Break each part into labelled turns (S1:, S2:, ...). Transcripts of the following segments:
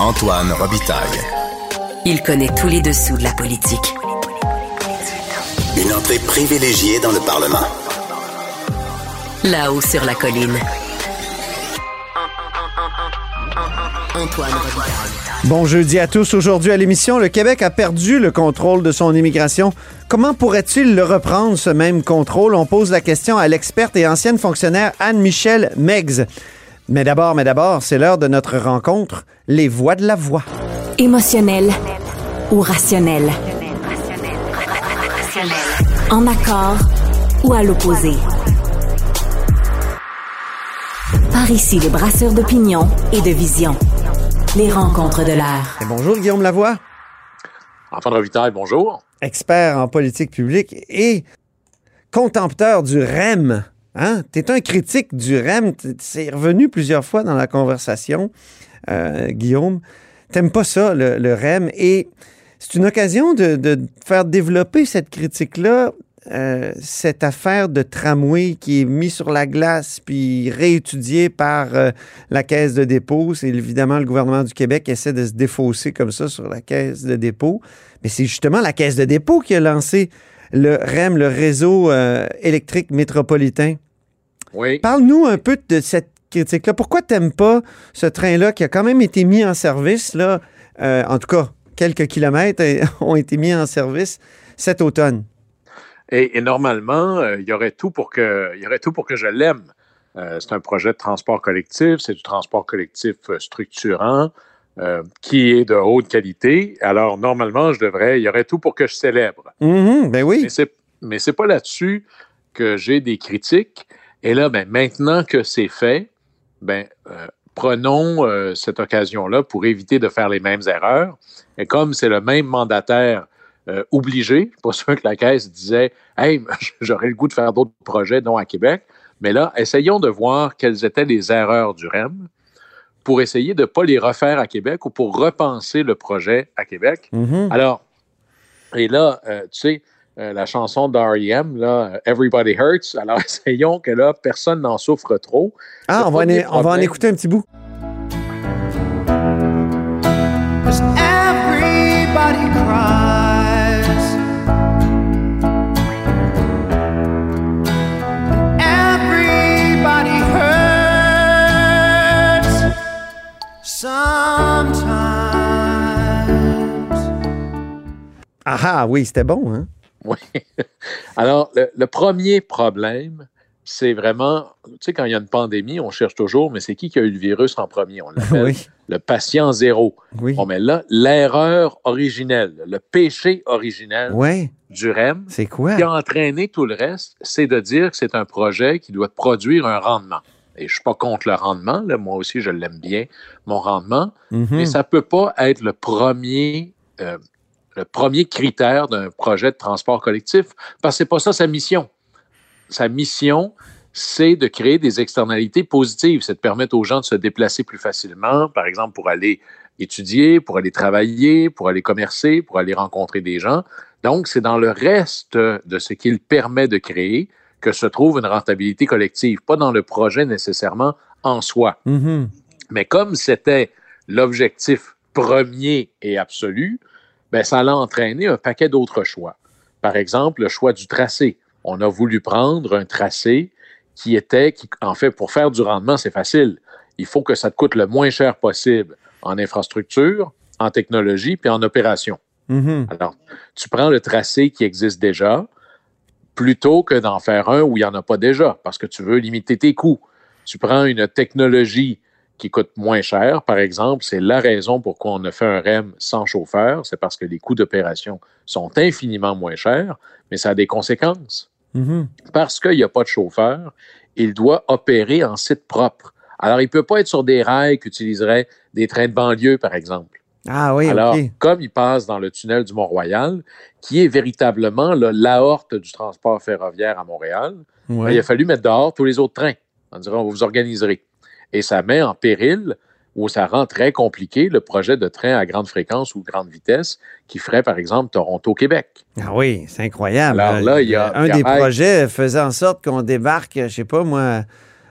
S1: Antoine Robitaille.
S2: Il connaît tous les dessous de la politique.
S1: Une entrée privilégiée dans le Parlement.
S2: Là-haut sur la colline. Antoine Robitaille.
S3: Bon jeudi à tous. Aujourd'hui à l'émission, le Québec a perdu le contrôle de son immigration. Comment pourrait-il le reprendre, ce même contrôle? On pose la question à l'experte et ancienne fonctionnaire Anne-Michel Meggs. Mais d'abord, mais d'abord, c'est l'heure de notre rencontre, les voix de la voix.
S4: Émotionnel ou rationnel? En accord ou à l'opposé? Par ici, les brasseurs d'opinion et de vision. Les rencontres de l'air.
S3: Et bonjour Guillaume Lavoie,
S5: Antoine Robitaille, bonjour.
S3: expert en politique publique et contempteur du REM. Hein? Tu es un critique du REM. C'est revenu plusieurs fois dans la conversation, euh, Guillaume. T'aimes pas ça, le, REM. Et c'est une occasion de, de faire développer cette critique-là, euh, cette affaire de tramway qui est mise sur la glace puis réétudiée par euh, la Caisse de dépôt. C'est évidemment le gouvernement du Québec qui essaie de se défausser comme ça sur la Caisse de dépôt. Mais c'est justement la Caisse de dépôt qui a lancé le REM, le réseau euh, électrique métropolitain.
S5: Oui.
S3: Parle-nous un peu de cette critique-là. Pourquoi t'aimes pas ce train-là qui a quand même été mis en service, là, euh, en tout cas, quelques kilomètres euh, ont été mis en service cet automne?
S5: Et, et normalement, euh, il y aurait tout pour que, il y aurait tout pour que je l'aime. C'est un projet de transport collectif, c'est du transport collectif structurant, euh, qui est de haute qualité. Alors normalement, je devrais, il y aurait tout pour que je célèbre.
S3: Mhm, ben oui.
S5: Mais c'est, mais c'est pas là-dessus que j'ai des critiques. Et là, ben, maintenant que c'est fait, ben, euh, prenons euh, cette occasion-là pour éviter de faire les mêmes erreurs. Et comme c'est le même mandataire euh, obligé, pas sûr que la Caisse disait Hey, j'aurais le goût de faire d'autres projets, non à Québec. Mais là, essayons de voir quelles étaient les erreurs du REM pour essayer de ne pas les refaire à Québec ou pour repenser le projet à Québec.
S3: Mhm.
S5: Alors, et là, euh, tu sais, euh, la chanson d'R.E.M., là, Everybody Hurts, alors essayons que là, personne n'en souffre trop.
S3: Ah, on va, en, on va en écouter un petit bout. Ah oui, c'était bon, hein?
S5: Oui. Alors, le, le premier problème, c'est vraiment, tu sais, quand il y a une pandémie, on cherche toujours, mais c'est qui qui a eu le virus en premier? On l'appelle
S3: Oui,
S5: le patient zéro.
S3: oui.
S5: Bon, mais là, l'erreur originelle, le péché originel du REM,
S3: c'est quoi?
S5: qui a entraîné tout le reste, c'est de dire que c'est un projet qui doit produire un rendement. Et je ne suis pas contre le rendement, là, moi aussi je l'aime bien, mon rendement,
S3: Mhm.
S5: mais ça ne peut pas être le premier, euh, le premier critère d'un projet de transport collectif, parce que ce n'est pas ça sa mission. Sa mission, c'est de créer des externalités positives, c'est de permettre aux gens de se déplacer plus facilement, par exemple pour aller étudier, pour aller travailler, pour aller commercer, pour aller rencontrer des gens. Donc, c'est dans le reste de ce qu'il permet de créer que se trouve une rentabilité collective, pas dans le projet nécessairement en soi.
S3: Mhm.
S5: Mais comme c'était l'objectif premier et absolu, ben, ça l'a entraîné un paquet d'autres choix. Par exemple, le choix du tracé. On a voulu prendre un tracé qui était, qui, en fait, pour faire du rendement, c'est facile. Il faut que ça te coûte le moins cher possible en infrastructure, en technologie, puis en opération.
S3: Mhm.
S5: Alors, tu prends le tracé qui existe déjà plutôt que d'en faire un où il n'y en a pas déjà, parce que tu veux limiter tes coûts. Tu prends une technologie qui coûte moins cher, par exemple, c'est la raison pourquoi on a fait un REM sans chauffeur, c'est parce que les coûts d'opération sont infiniment moins chers, mais ça a des conséquences.
S3: Mhm.
S5: Parce qu'il n'y a pas de chauffeur, il doit opérer en site propre. Alors, il ne peut pas être sur des rails qu'utiliseraient des trains de banlieue, par exemple.
S3: Ah oui,
S5: Alors, comme il passe dans le tunnel du Mont-Royal, qui est véritablement l'aorte du transport ferroviaire à Montréal,
S3: Ouais.
S5: ben, il a fallu mettre dehors tous les autres trains. On dirait, on vous organiserez. Et ça met en péril, ou ça rend très compliqué, le projet de train à grande fréquence ou grande vitesse qui ferait, par exemple, Toronto-Québec.
S3: Ah oui, c'est incroyable.
S5: Alors là, il y a-
S3: un des projets faisait en sorte qu'on débarque, je sais pas moi,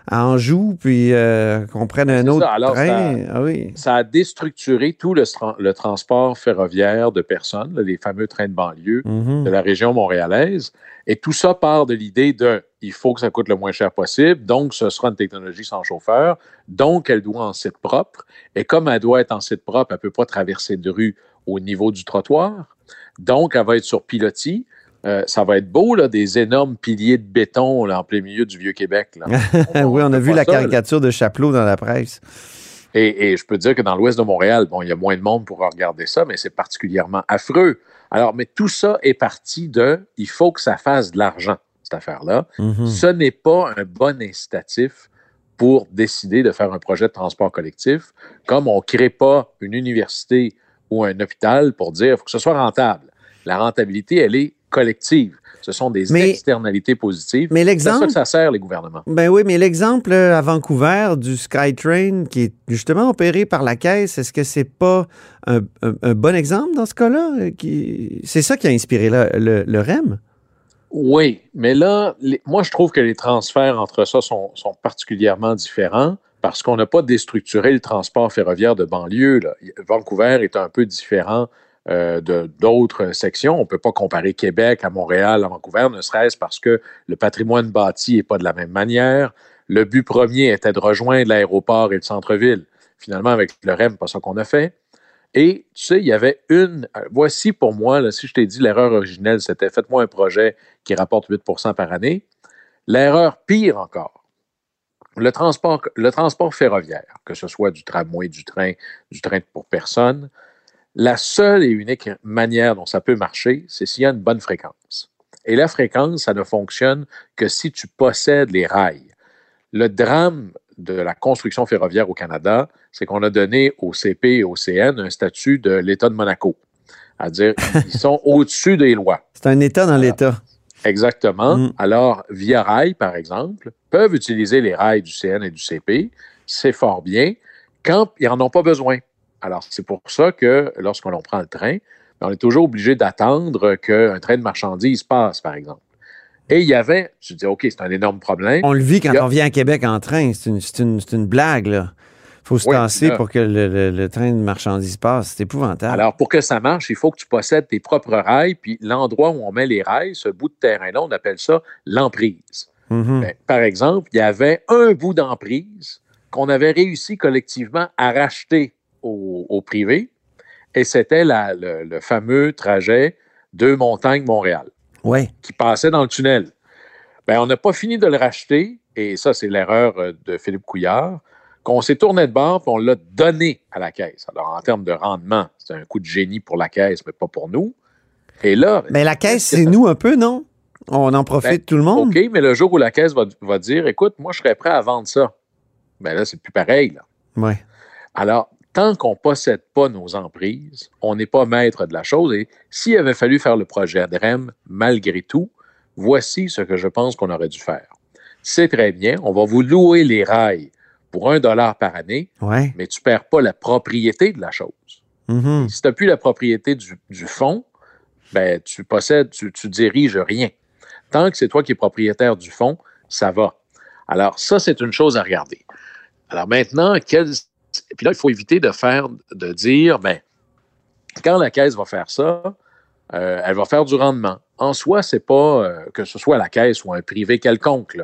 S3: à Anjou, puis euh, qu'on prenne un autre
S5: ça. Alors,
S3: train. Ah oui.
S5: Ça a déstructuré tout le, tra- le transport ferroviaire de personnes, là, les fameux trains de banlieue
S3: Mhm.
S5: de la région montréalaise. Et tout ça part de l'idée de il faut que ça coûte le moins cher possible, donc ce sera une technologie sans chauffeur, donc elle doit en site propre. Et comme elle doit être en site propre, elle ne peut pas traverser de rue au niveau du trottoir. Donc, elle va être sur pilotis. Euh, ça va être beau, là, des énormes piliers de béton là, en plein milieu du Vieux-Québec.
S3: oui, on a vu la
S5: ça, là.
S3: caricature de Chapelot dans la presse.
S5: Et, et je peux dire que dans l'ouest de Montréal, bon, il y a moins de monde pour regarder ça, mais c'est particulièrement affreux. Alors, mais tout ça est parti de il faut que ça fasse de l'argent, cette affaire-là.
S3: Mhm.
S5: Ce n'est pas un bon incitatif pour décider de faire un projet de transport collectif, comme on ne crée pas une université ou un hôpital pour dire il faut que ce soit rentable. La rentabilité, elle est collective. Ce sont des
S3: Mais-
S5: externalités positives.
S3: Mais
S5: C'est à ça
S3: l'exemple,
S5: que ça sert, les gouvernements.
S3: ben oui, mais l'exemple euh, à Vancouver du SkyTrain qui est justement opéré par la caisse, est-ce que c'est pas un, un- un bon exemple dans ce cas-là? euh, C'est ça qui a inspiré le, le- le REM?
S5: Oui, mais là, les- moi, je trouve que les transferts entre ça sont, sont particulièrement différents parce qu'on n'a pas déstructuré le transport ferroviaire de banlieue. là. Vancouver est un peu différent euh, d'autres sections. On ne peut pas comparer Québec à Montréal, à Vancouver, ne serait-ce parce que le patrimoine bâti n'est pas de la même manière. Le but premier était de rejoindre l'aéroport et le centre-ville. Finalement, avec le REM, pas ça qu'on a fait. Et tu sais, il y avait une. euh, Voici pour moi, là, si je t'ai dit l'erreur originelle, c'était faites-moi un projet qui rapporte 8% par année. L'erreur pire encore, le transport, le transport ferroviaire, que ce soit du tramway, du train, du train pour personne, la seule et unique manière dont ça peut marcher, c'est s'il y a une bonne fréquence. Et la fréquence, ça ne fonctionne que si tu possèdes les rails. Le drame de la construction ferroviaire au Canada, c'est qu'on a donné au CP et au CN un statut de l'État de Monaco. C'est-à-dire, ils sont au-dessus des lois.
S3: C'est un État dans l'État.
S5: Exactement.
S3: Mm.
S5: Alors, Via Rail, par exemple, peuvent utiliser les rails du CN et du CP. C'est fort bien quand ils n'en ont pas besoin. Alors, c'est pour ça que lorsqu'on prend le train, ben, on est toujours obligé d'attendre qu'un train de marchandises passe, par exemple. Et il y avait, tu dis, OK, c'est un énorme problème.
S3: On le vit quand
S5: Il a-
S3: on vient à Québec en train. C'est une, blague, là. faut se
S5: Oui,
S3: tasser
S5: là.
S3: pour que le, le- le train de marchandises passe. C'est épouvantable.
S5: Alors, pour que ça marche, il faut que tu possèdes tes propres rails, puis l'endroit où on met les rails, ce bout de terrain-là, on appelle ça l'emprise.
S3: Mhm.
S5: Ben, par exemple, il y avait un bout d'emprise qu'on avait réussi collectivement à racheter au, au privé, et c'était le, le fameux trajet de Montagne-Montréal,
S3: Ouais.
S5: qui passait dans le tunnel. Ben, on n'a pas fini de le racheter, et ça, c'est l'erreur euh, de Philippe Couillard, qu'on s'est tourné de bord, puis on l'a donné à la caisse. Alors, en termes de rendement, c'est un coup de génie pour la caisse, mais pas pour nous. Et là,
S3: Mais la caisse, c'est nous un peu, non? On en profite
S5: Ben,
S3: tout le monde?
S5: OK, mais le jour où la caisse va, va dire, écoute, moi, je serais prêt à vendre ça. Ben là, c'est plus pareil. Là.
S3: Ouais.
S5: Alors, tant qu'on ne possède pas nos emprises, on n'est pas maître de la chose. Et s'il avait fallu faire le projet de REM, malgré tout, voici ce que je pense qu'on aurait dû faire. C'est très bien, on va vous louer les rails pour un dollar par année,
S3: Ouais.
S5: mais tu ne perds pas la propriété de la chose.
S3: Mhm.
S5: Si tu n'as plus la propriété du, du fonds, ben, tu possèdes, tu, tu diriges rien. Tant que c'est toi qui es propriétaire du fonds, ça va. Alors, ça, c'est une chose à regarder. Alors maintenant, quel... puis là, il faut éviter de faire, de dire, ben, quand la caisse va faire ça, euh, elle va faire du rendement. En soi, c'est pas euh, que ce soit la caisse ou un privé quelconque.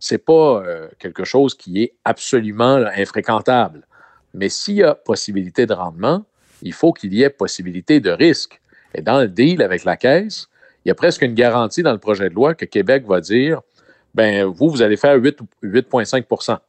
S5: C'est pas euh, quelque chose qui est absolument infréquentable. Mais s'il y a possibilité de rendement, il faut qu'il y ait possibilité de risque. Et dans le deal avec la caisse, il y a presque une garantie dans le projet de loi que Québec va dire ben vous, vous allez faire 8 8,5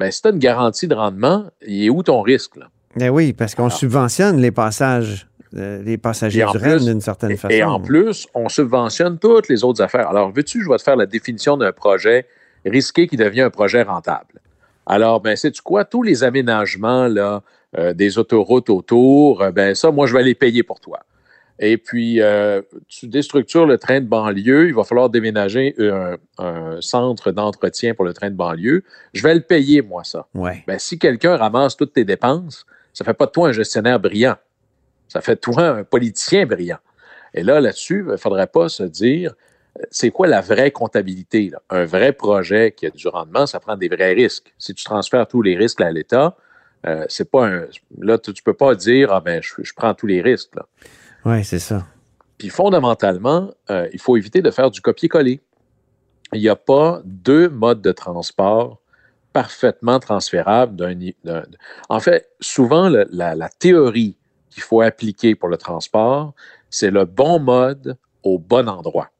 S5: ben, si tu as une garantie de rendement, il est où ton risque? Là?
S3: Ben oui, parce qu'on
S5: Alors.
S3: subventionne les passages, euh, les passagers du
S5: plus-
S3: d'une certaine
S5: Et,
S3: façon.
S5: et en plus, on subventionne toutes les autres affaires. Alors, veux-tu, je vais te faire la définition d'un projet risqué qui devient un projet rentable? Alors, ben, sais-tu quoi? Tous les aménagements là, euh, des autoroutes autour, euh, ben ça, moi, je vais les payer pour toi. Et puis, euh, tu déstructures le train de banlieue, il va falloir déménager un, un centre d'entretien pour le train de banlieue. Je vais le payer, moi, ça.
S3: Ouais.
S5: Ben, si quelqu'un ramasse toutes tes dépenses, ça fait pas de toi un gestionnaire brillant. Ça fait de toi un politicien brillant. Et là, là-dessus, il ne faudrait pas se dire c'est quoi la vraie comptabilité? Là? Un vrai projet qui a du rendement, ça prend des vrais risques. Si tu transfères tous les risques à l'État, euh, c'est pas un. Là, tu, tu peux pas dire Ah ben, je, je prends tous les risques. Là.
S3: Oui, c'est ça.
S5: Puis fondamentalement, euh, il faut éviter de faire du copier-coller. Il n'y a pas deux modes de transport parfaitement transférables d'un. En fait, souvent, la, la théorie qu'il faut appliquer pour le transport, c'est le bon mode au bon endroit.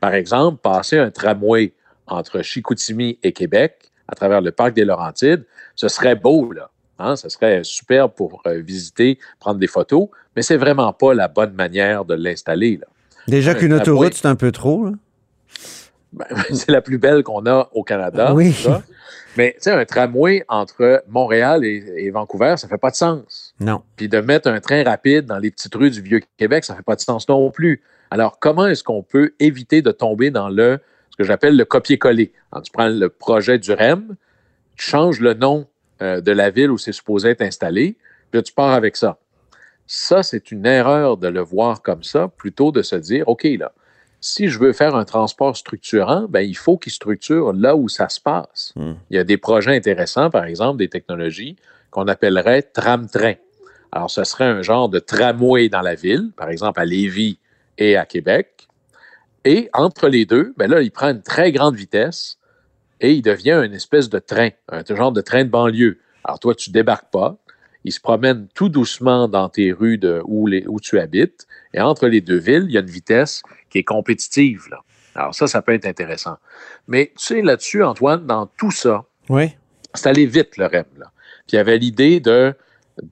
S5: Par exemple, passer un tramway entre Chicoutimi et Québec à travers le parc des Laurentides, ce serait beau, là. Hein? Ce serait superbe pour euh, visiter, prendre des photos, mais c'est vraiment pas la bonne manière de l'installer.
S3: Déjà
S5: Ouais,
S3: qu'une autoroute, c'est un peu trop. là.
S5: Ben, c'est la plus belle qu'on a au Canada.
S3: Oui.
S5: ça. Mais tu sais, un tramway entre Montréal et, et Vancouver, ça fait pas de sens.
S3: Non.
S5: Puis de mettre un train rapide dans les petites rues du Vieux-Québec, ça fait pas de sens non plus. Alors, comment est-ce qu'on peut éviter de tomber dans le ce que j'appelle le copier-coller? Tu prends le projet du REM, tu changes le nom euh, de la ville où c'est supposé être installé, puis là, tu pars avec ça. Ça, c'est une erreur de le voir comme ça, plutôt de se dire, OK, là, si je veux faire un transport structurant, ben, il faut qu'il structure là où ça se passe.
S3: Hmm.
S5: Il y a des projets intéressants, par exemple, des technologies qu'on appellerait tram-train. Alors, ce serait un genre de tramway dans la ville, par exemple à Lévis et à Québec. Et entre les deux, ben là, il prend une très grande vitesse et il devient une espèce de train, un genre de train de banlieue. Alors, toi, tu débarques pas. Il se promène tout doucement dans tes rues de, où, les- où tu habites. Et entre les deux villes, il y a une vitesse qui est compétitive. Là. Alors, ça, ça peut être intéressant. Mais tu sais, là-dessus, Antoine, dans tout ça,
S3: Oui.
S5: c'est allé vite, le REM. Là. Puis il y avait l'idée de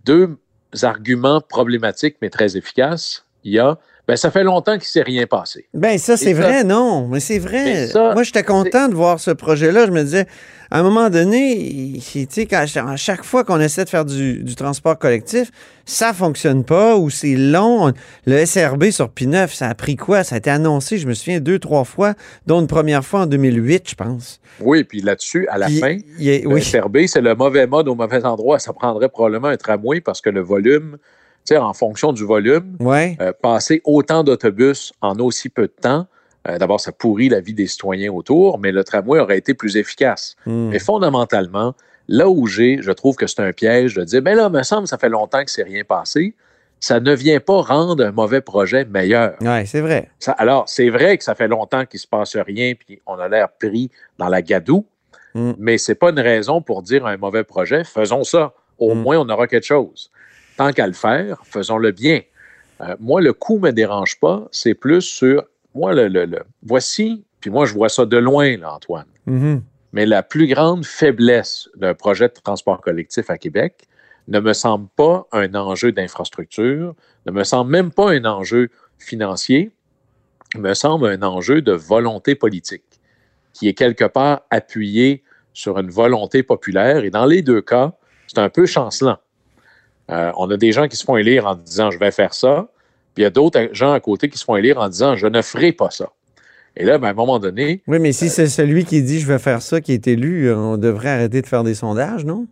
S5: deux arguments problématiques, mais très efficaces. Il y a, ben, ça fait longtemps qu'il ne s'est rien passé.
S3: Ben ça, c'est vrai, non. Mais c'est vrai.
S5: Ça,
S3: Moi, j'étais content de voir ce projet-là. Je me disais, à un moment donné, quand- à chaque fois qu'on essaie de faire du, du transport collectif, ça fonctionne pas ou c'est long. Le SRB sur P9, ça a pris quoi? Ça a été annoncé, je me souviens, deux, trois fois, dont une première fois en 2008, je pense.
S5: Oui, puis là-dessus, à la
S3: Puis,
S5: fin, le
S3: oui.
S5: SRB, c'est le mauvais mode au mauvais endroit. Ça prendrait probablement un tramway parce que le volume, en fonction du volume,
S3: Ouais.
S5: euh, passer autant d'autobus en aussi peu de temps, euh, d'abord, ça pourrit la vie des citoyens autour, mais le tramway aurait été plus efficace.
S3: Hmm.
S5: Mais fondamentalement, là où j'ai, je trouve que c'est un piège de dire, ben là, me semble, ça fait longtemps que c'est rien passé. Ça ne vient pas rendre un mauvais projet meilleur.
S3: Ouais, c'est vrai.
S5: Ça- alors, c'est vrai que ça fait longtemps qu'il ne se passe rien, puis on a l'air pris dans la gadoue,
S3: Mm.
S5: mais ce n'est pas une raison pour dire un mauvais projet, faisons ça. Au
S3: Mm.
S5: moins, on aura quelque chose. Tant qu'à le faire, faisons-le bien. Euh, moi, le coût ne me dérange pas, c'est plus sur, moi, le, le- le- voici, puis moi, je vois ça de loin, là, Antoine.
S3: Mhm.
S5: Mais la plus grande faiblesse d'un projet de transport collectif à Québec ne me semble pas un enjeu d'infrastructure, ne me semble même pas un enjeu financier, me semble un enjeu de volonté politique, qui est quelque part appuyé sur une volonté populaire. Et dans les deux cas, c'est un peu chancelant. Euh, on a des gens qui se font élire en disant je vais faire ça, puis il y a d'autres gens à côté qui se font élire en disant je ne ferai pas ça. Et là, ben, à un moment donné,
S3: Oui, mais si
S5: Euh,
S3: c'est celui qui dit je vais faire ça qui est élu, on devrait arrêter de faire des sondages, non?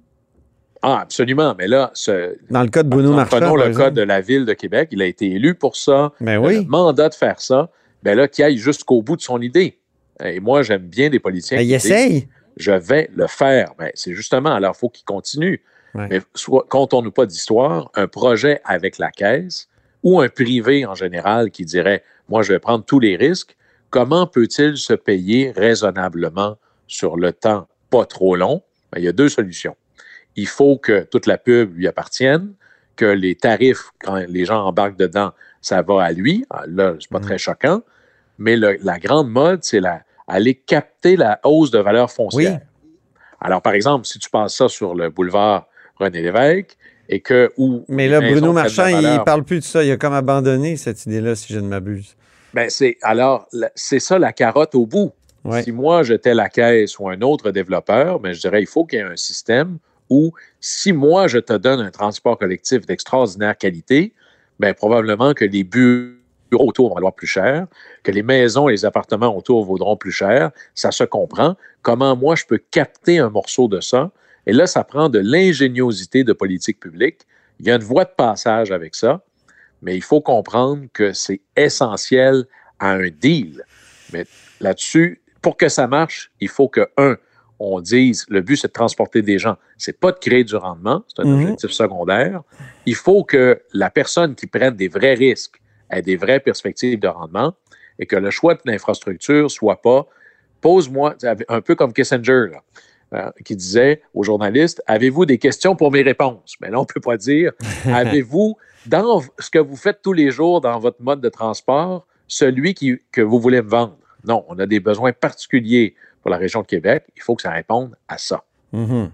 S5: ah, absolument, mais là, ce,
S3: Dans le cas de Bruno Marchand.
S5: Prenons le cas de la ville de Québec. Il a été élu pour ça.
S3: Ben
S5: Il a
S3: oui.
S5: le mandat de faire ça. Ben là, qu'il aille jusqu'au bout de son idée. Et moi, j'aime bien des politiciens
S3: Ben,
S5: qui
S3: il
S5: disent,
S3: essaye.
S5: je vais le faire. Ben, c'est justement, alors il faut qu'il continue.
S3: Ouais.
S5: Mais soit, comptons-nous pas d'histoire, un projet avec la caisse ou un privé en général qui dirait, moi, je vais prendre tous les risques, comment peut-il se payer raisonnablement sur le temps pas trop long? Ben, il y a deux solutions. Il faut que toute la pub lui appartienne, que les tarifs, quand les gens embarquent dedans, ça va à lui. Ah, Là, c'est pas
S3: Mhm.
S5: très choquant. Mais le- la grande mode, c'est aller capter la hausse de valeur foncière. Alors, par exemple, si tu passes ça sur le boulevard René Lévesque et que où
S3: Mais là, Bruno Marchand, il
S5: valeur,
S3: parle plus de ça. Il a comme abandonné cette idée-là, si je ne m'abuse.
S5: ben c'est alors c'est ça la carotte au bout.
S3: Ouais.
S5: Si moi j'étais la caisse ou un autre développeur, ben, je dirais il faut qu'il y ait un système où si moi je te donne un transport collectif d'extraordinaire qualité, ben probablement que les bureaux autour vont valoir plus cher, que les maisons et les appartements autour vaudront plus cher. Ça se comprend. Comment moi je peux capter un morceau de ça? Et là, ça prend de l'ingéniosité de politique publique. Il y a une voie de passage avec ça, mais il faut comprendre que c'est essentiel à un deal. Mais là-dessus, pour que ça marche, il faut que, un, on dise le but, c'est de transporter des gens. C'est pas de créer du rendement, c'est un
S3: Mhm.
S5: objectif secondaire. Il faut que la personne qui prenne des vrais risques ait des vraies perspectives de rendement et que le choix de l'infrastructure soit pas pose-moi, un peu comme Kissinger, là, euh, qui disait aux journalistes Avez-vous des questions pour mes réponses? Mais là, on ne peut pas dire Avez-vous, dans ce que vous faites tous les jours dans votre mode de transport, celui qui, que vous voulez me vendre? Non, on a des besoins particuliers pour la région de Québec. Il faut que ça réponde à ça.
S3: Mhm.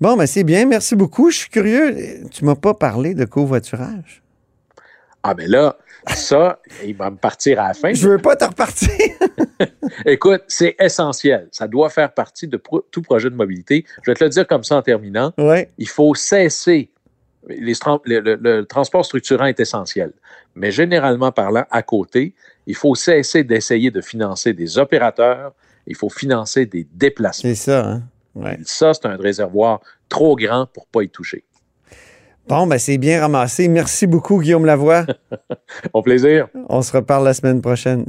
S3: Bon, ben c'est bien. Merci beaucoup. Je suis curieux. Tu m'as pas parlé de covoiturage?
S5: Ah, mais là, ça, il va me partir à la fin.
S3: Je veux pas te repartir.
S5: Écoute, c'est essentiel. Ça doit faire partie de pro- tout projet de mobilité. Je vais te le dire comme ça en terminant.
S3: ouais.
S5: Il faut cesser. les le, le- le transport structurant est essentiel. Mais généralement parlant, à côté, il faut cesser d'essayer de financer des opérateurs. Il faut financer des déplacements.
S3: C'est ça, hein? Ouais.
S5: Ça, c'est un réservoir trop grand pour pas y toucher.
S3: Bon, ben c'est bien ramassé. Merci beaucoup, Guillaume Lavoie.
S5: Au plaisir.
S3: On se reparle la semaine prochaine.